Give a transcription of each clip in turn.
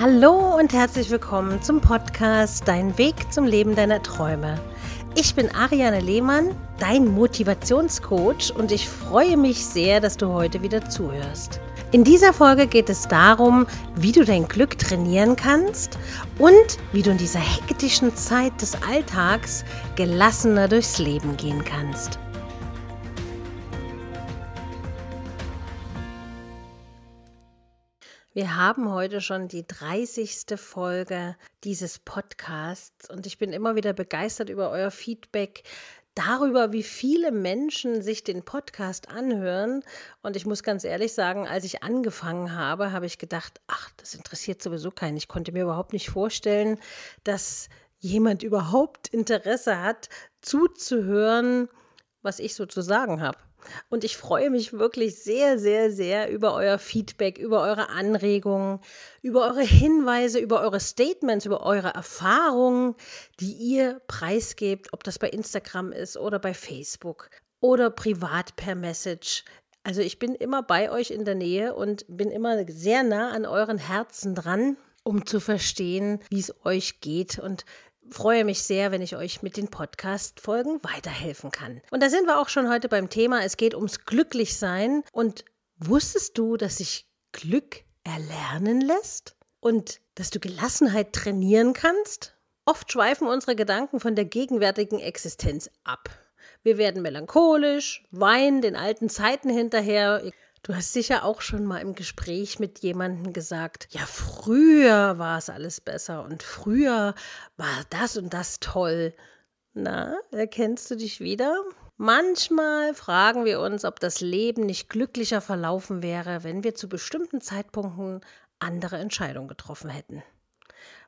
Hallo und herzlich willkommen zum Podcast Dein Weg zum Leben deiner Träume. Ich bin Ariane Lehmann, dein Motivationscoach und ich freue mich sehr, dass du heute wieder zuhörst. In dieser Folge geht es darum, wie du dein Glück trainieren kannst und wie du in dieser hektischen Zeit des Alltags gelassener durchs Leben gehen kannst. Wir haben heute schon die 30. Folge dieses Podcasts und ich bin immer wieder begeistert über euer Feedback darüber, wie viele Menschen sich den Podcast anhören. Und ich muss ganz ehrlich sagen, als ich angefangen habe, habe ich gedacht, ach, das interessiert sowieso keinen. Ich konnte mir überhaupt nicht vorstellen, dass jemand überhaupt Interesse hat, zuzuhören, was ich so zu sagen habe. Und ich freue mich wirklich sehr, sehr, sehr über euer Feedback, über eure Anregungen, über eure Hinweise, über eure Statements, über eure Erfahrungen, die ihr preisgebt, ob das bei Instagram ist oder bei Facebook oder privat per Message. Also ich bin immer bei euch in der Nähe und bin immer sehr nah an euren Herzen dran, um zu verstehen, wie es euch geht und freue mich sehr, wenn ich euch mit den Podcast-Folgen weiterhelfen kann. Und da sind wir auch schon heute beim Thema. Es geht ums Glücklichsein. Und wusstest du, dass sich Glück erlernen lässt? Und dass du Gelassenheit trainieren kannst? Oft schweifen unsere Gedanken von der gegenwärtigen Existenz ab. Wir werden melancholisch, weinen den alten Zeiten hinterher. Du hast sicher auch schon mal im Gespräch mit jemandem gesagt, ja, früher war es alles besser und früher war das und das toll. Na, erkennst du dich wieder? Manchmal fragen wir uns, ob das Leben nicht glücklicher verlaufen wäre, wenn wir zu bestimmten Zeitpunkten andere Entscheidungen getroffen hätten.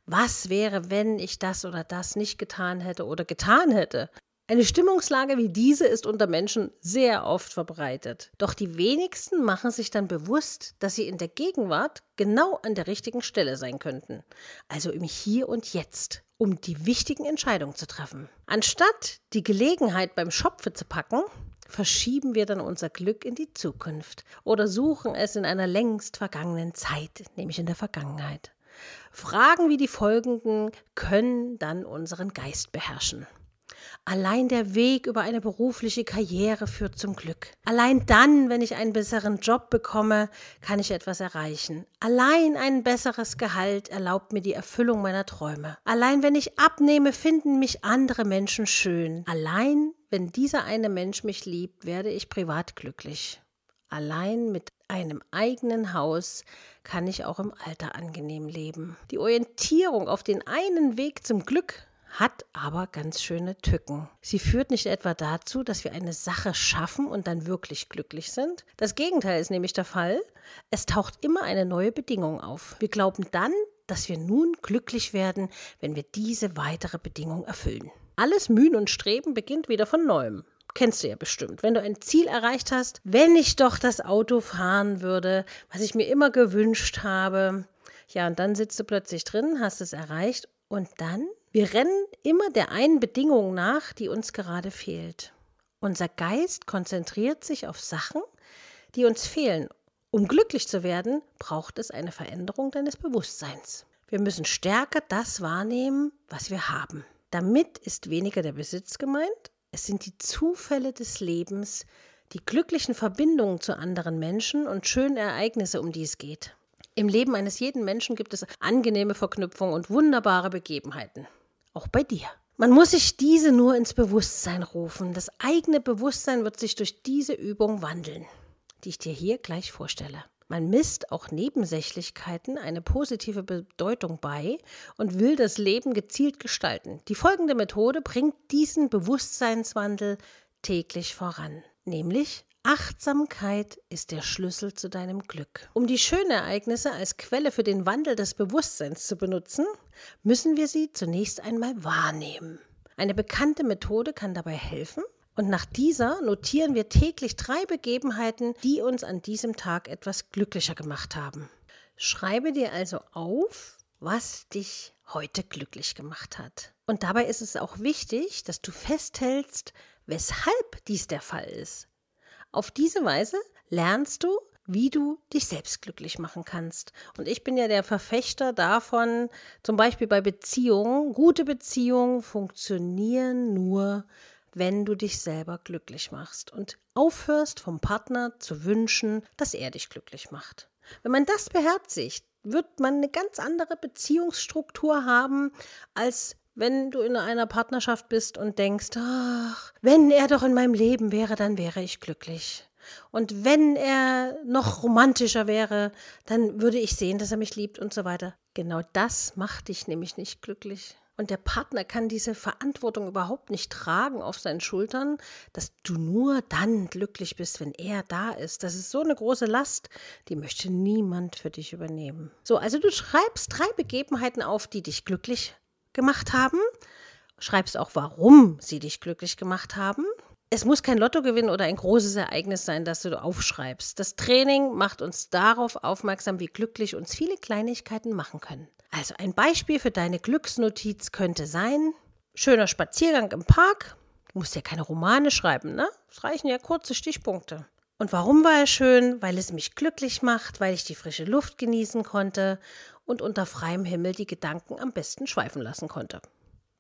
Was wäre, wenn ich das oder das nicht getan hätte oder getan hätte? Eine Stimmungslage wie diese ist unter Menschen sehr oft verbreitet. Doch die wenigsten machen sich dann bewusst, dass sie in der Gegenwart genau an der richtigen Stelle sein könnten. Also im Hier und Jetzt, um die wichtigen Entscheidungen zu treffen. Anstatt die Gelegenheit beim Schopfe zu packen, verschieben wir dann unser Glück in die Zukunft oder suchen es in einer längst vergangenen Zeit, nämlich in der Vergangenheit. Fragen wie die folgenden können dann unseren Geist beherrschen. Allein der Weg über eine berufliche Karriere führt zum Glück. Allein dann, wenn ich einen besseren Job bekomme, kann ich etwas erreichen. Allein ein besseres Gehalt erlaubt mir die Erfüllung meiner Träume. Allein wenn ich abnehme, finden mich andere Menschen schön. Allein wenn dieser eine Mensch mich liebt, werde ich privat glücklich. Allein mit einem eigenen Haus kann ich auch im Alter angenehm leben. Die Orientierung auf den einen Weg zum Glück hat aber ganz schöne Tücken. Sie führt nicht etwa dazu, dass wir eine Sache schaffen und dann wirklich glücklich sind. Das Gegenteil ist nämlich der Fall. Es taucht immer eine neue Bedingung auf. Wir glauben dann, dass wir nun glücklich werden, wenn wir diese weitere Bedingung erfüllen. Alles Mühen und Streben beginnt wieder von neuem. Kennst du ja bestimmt. Wenn du ein Ziel erreicht hast, wenn ich doch das Auto fahren würde, was ich mir immer gewünscht habe, ja, und dann sitzt du plötzlich drin, hast es erreicht und dann wir rennen immer der einen Bedingung nach, die uns gerade fehlt. Unser Geist konzentriert sich auf Sachen, die uns fehlen. Um glücklich zu werden, braucht es eine Veränderung deines Bewusstseins. Wir müssen stärker das wahrnehmen, was wir haben. Damit ist weniger der Besitz gemeint, es sind die Zufälle des Lebens, die glücklichen Verbindungen zu anderen Menschen und schönen Ereignisse, um die es geht. Im Leben eines jeden Menschen gibt es angenehme Verknüpfungen und wunderbare Begebenheiten auch bei dir. Man muss sich diese nur ins Bewusstsein rufen. Das eigene Bewusstsein wird sich durch diese Übung wandeln, die ich dir hier gleich vorstelle. Man misst auch Nebensächlichkeiten eine positive Bedeutung bei und will das Leben gezielt gestalten. Die folgende Methode bringt diesen Bewusstseinswandel täglich voran, nämlich Achtsamkeit ist der Schlüssel zu deinem Glück. Um die schönen Ereignisse als Quelle für den Wandel des Bewusstseins zu benutzen, müssen wir sie zunächst einmal wahrnehmen. Eine bekannte Methode kann dabei helfen, und nach dieser notieren wir täglich drei Begebenheiten, die uns an diesem Tag etwas glücklicher gemacht haben. Schreibe dir also auf, was dich heute glücklich gemacht hat. Und dabei ist es auch wichtig, dass du festhältst, weshalb dies der Fall ist. Auf diese Weise lernst du, wie du dich selbst glücklich machen kannst. Und ich bin ja der Verfechter davon, zum Beispiel bei Beziehungen, gute Beziehungen funktionieren nur, wenn du dich selber glücklich machst und aufhörst vom Partner zu wünschen, dass er dich glücklich macht. Wenn man das beherzigt, wird man eine ganz andere Beziehungsstruktur haben, als wenn du in einer Partnerschaft bist und denkst, ach, wenn er doch in meinem Leben wäre, dann wäre ich glücklich. Und wenn er noch romantischer wäre, dann würde ich sehen, dass er mich liebt und so weiter. Genau das macht dich nämlich nicht glücklich. Und der Partner kann diese Verantwortung überhaupt nicht tragen auf seinen Schultern, dass du nur dann glücklich bist, wenn er da ist. Das ist so eine große Last, die möchte niemand für dich übernehmen. So, also du schreibst drei Begebenheiten auf, die dich glücklich gemacht haben. Schreibst auch, warum sie dich glücklich gemacht haben. Es muss kein Lottogewinn oder ein großes Ereignis sein, das du aufschreibst. Das Training macht uns darauf aufmerksam, wie glücklich uns viele Kleinigkeiten machen können. Also ein Beispiel für deine Glücksnotiz könnte sein, schöner Spaziergang im Park. Du musst ja keine Romane schreiben, ne? Es reichen ja kurze Stichpunkte. Und warum war er schön? Weil es mich glücklich macht, weil ich die frische Luft genießen konnte und unter freiem Himmel die Gedanken am besten schweifen lassen konnte.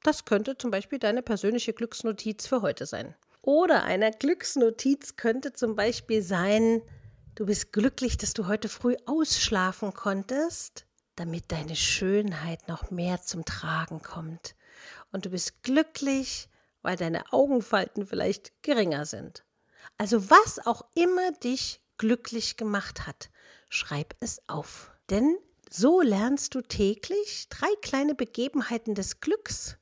Das könnte zum Beispiel deine persönliche Glücksnotiz für heute sein. Oder eine Glücksnotiz könnte zum Beispiel sein, du bist glücklich, dass du heute früh ausschlafen konntest damit deine Schönheit noch mehr zum Tragen kommt. Und du bist glücklich, weil deine Augenfalten vielleicht geringer sind. Also was auch immer dich glücklich gemacht hat, schreib es auf. Denn so lernst du täglich drei kleine Begebenheiten des Glücks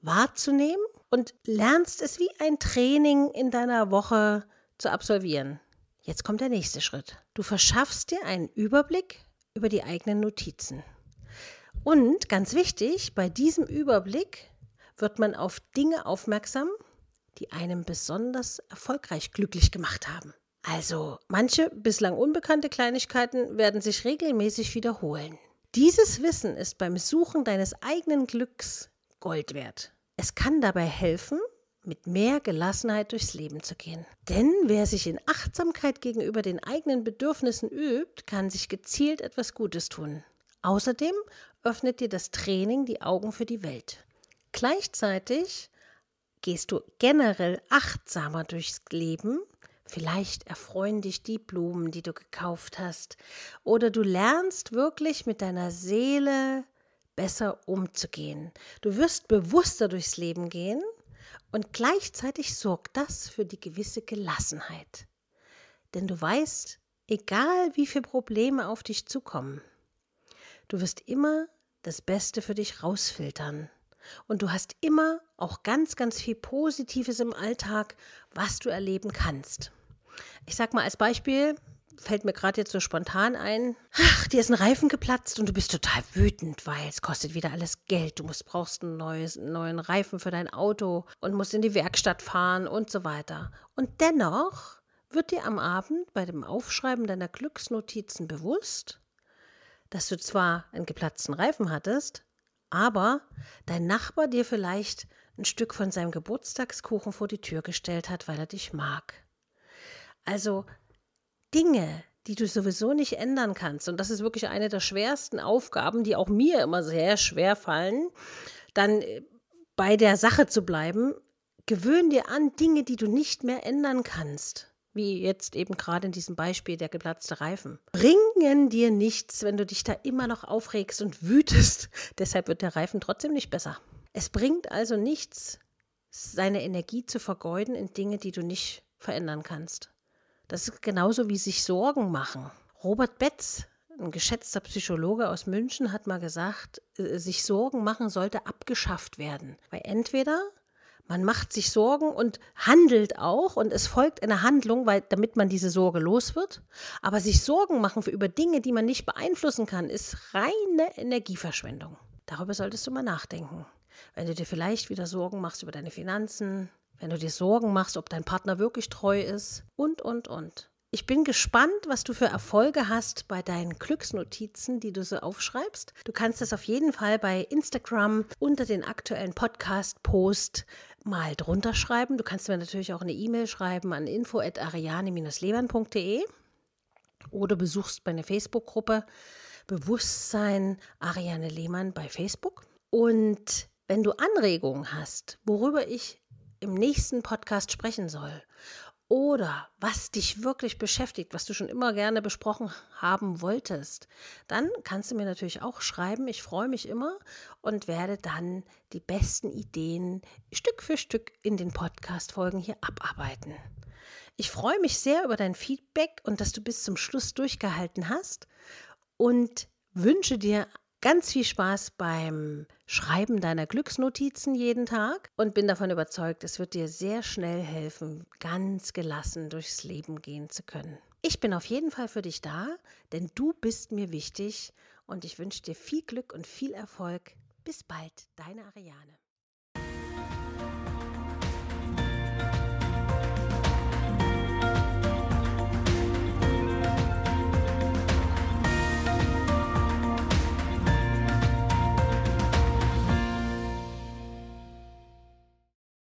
wahrzunehmen und lernst es wie ein Training in deiner Woche zu absolvieren. Jetzt kommt der nächste Schritt. Du verschaffst dir einen Überblick über die eigenen Notizen. Und ganz wichtig, bei diesem Überblick wird man auf Dinge aufmerksam, die einem besonders erfolgreich glücklich gemacht haben. Also manche bislang unbekannte Kleinigkeiten werden sich regelmäßig wiederholen. Dieses Wissen ist beim Suchen deines eigenen Glücks Gold wert. Es kann dabei helfen, mit mehr Gelassenheit durchs Leben zu gehen. Denn wer sich in Achtsamkeit gegenüber den eigenen Bedürfnissen übt, kann sich gezielt etwas Gutes tun. Außerdem öffnet dir das Training die Augen für die Welt. Gleichzeitig gehst du generell achtsamer durchs Leben. Vielleicht erfreuen dich die Blumen, die du gekauft hast. Oder du lernst wirklich mit deiner Seele besser umzugehen. Du wirst bewusster durchs Leben gehen und gleichzeitig sorgt das für die gewisse Gelassenheit. Denn du weißt, egal wie viele Probleme auf dich zukommen, du wirst immer das Beste für dich rausfiltern. Und du hast immer auch ganz, ganz viel Positives im Alltag, was du erleben kannst. Ich sag mal als Beispiel, fällt mir gerade jetzt so spontan ein, ach, dir ist ein Reifen geplatzt und du bist total wütend, weil es kostet wieder alles Geld. Du musst, brauchst ein neues, einen neuen Reifen für dein Auto und musst in die Werkstatt fahren und so weiter. Und dennoch wird dir am Abend bei dem Aufschreiben deiner Glücksnotizen bewusst, dass du zwar einen geplatzten Reifen hattest, aber dein Nachbar dir vielleicht ein Stück von seinem Geburtstagskuchen vor die Tür gestellt hat, weil er dich mag. Also Dinge, die du sowieso nicht ändern kannst, und das ist wirklich eine der schwersten Aufgaben, die auch mir immer sehr schwer fallen, dann äh, bei der Sache zu bleiben, gewöhn dir an Dinge, die du nicht mehr ändern kannst. Wie jetzt eben gerade in diesem Beispiel der geplatzte Reifen. Bringen dir nichts, wenn du dich da immer noch aufregst und wütest. Deshalb wird der Reifen trotzdem nicht besser. Es bringt also nichts, seine Energie zu vergeuden in Dinge, die du nicht verändern kannst. Das ist genauso wie sich Sorgen machen. Robert Betz, ein geschätzter Psychologe aus München, hat mal gesagt, äh, sich Sorgen machen sollte abgeschafft werden. Weil entweder man macht sich Sorgen und handelt auch und es folgt eine Handlung, weil, damit man diese Sorge los wird. Aber sich Sorgen machen für über Dinge, die man nicht beeinflussen kann, ist reine Energieverschwendung. Darüber solltest du mal nachdenken. Wenn du dir vielleicht wieder Sorgen machst über deine Finanzen, wenn du dir Sorgen machst, ob dein Partner wirklich treu ist und, und, und. Ich bin gespannt, was du für Erfolge hast bei deinen Glücksnotizen, die du so aufschreibst. Du kannst das auf jeden Fall bei Instagram unter den aktuellen Podcast-Post mal drunter schreiben. Du kannst mir natürlich auch eine E-Mail schreiben an info.ariane-lebern.de. oder besuchst meine Facebook-Gruppe Bewusstsein Ariane Lehmann bei Facebook. Und wenn du Anregungen hast, worüber ich im nächsten Podcast sprechen soll oder was dich wirklich beschäftigt, was du schon immer gerne besprochen haben wolltest, dann kannst du mir natürlich auch schreiben. Ich freue mich immer und werde dann die besten Ideen Stück für Stück in den Podcast-Folgen hier abarbeiten. Ich freue mich sehr über dein Feedback und dass du bis zum Schluss durchgehalten hast und wünsche dir ganz viel Spaß beim Schreiben deiner Glücksnotizen jeden Tag und bin davon überzeugt, es wird dir sehr schnell helfen, ganz gelassen durchs Leben gehen zu können. Ich bin auf jeden Fall für dich da, denn du bist mir wichtig und ich wünsche dir viel Glück und viel Erfolg. Bis bald, deine Ariane.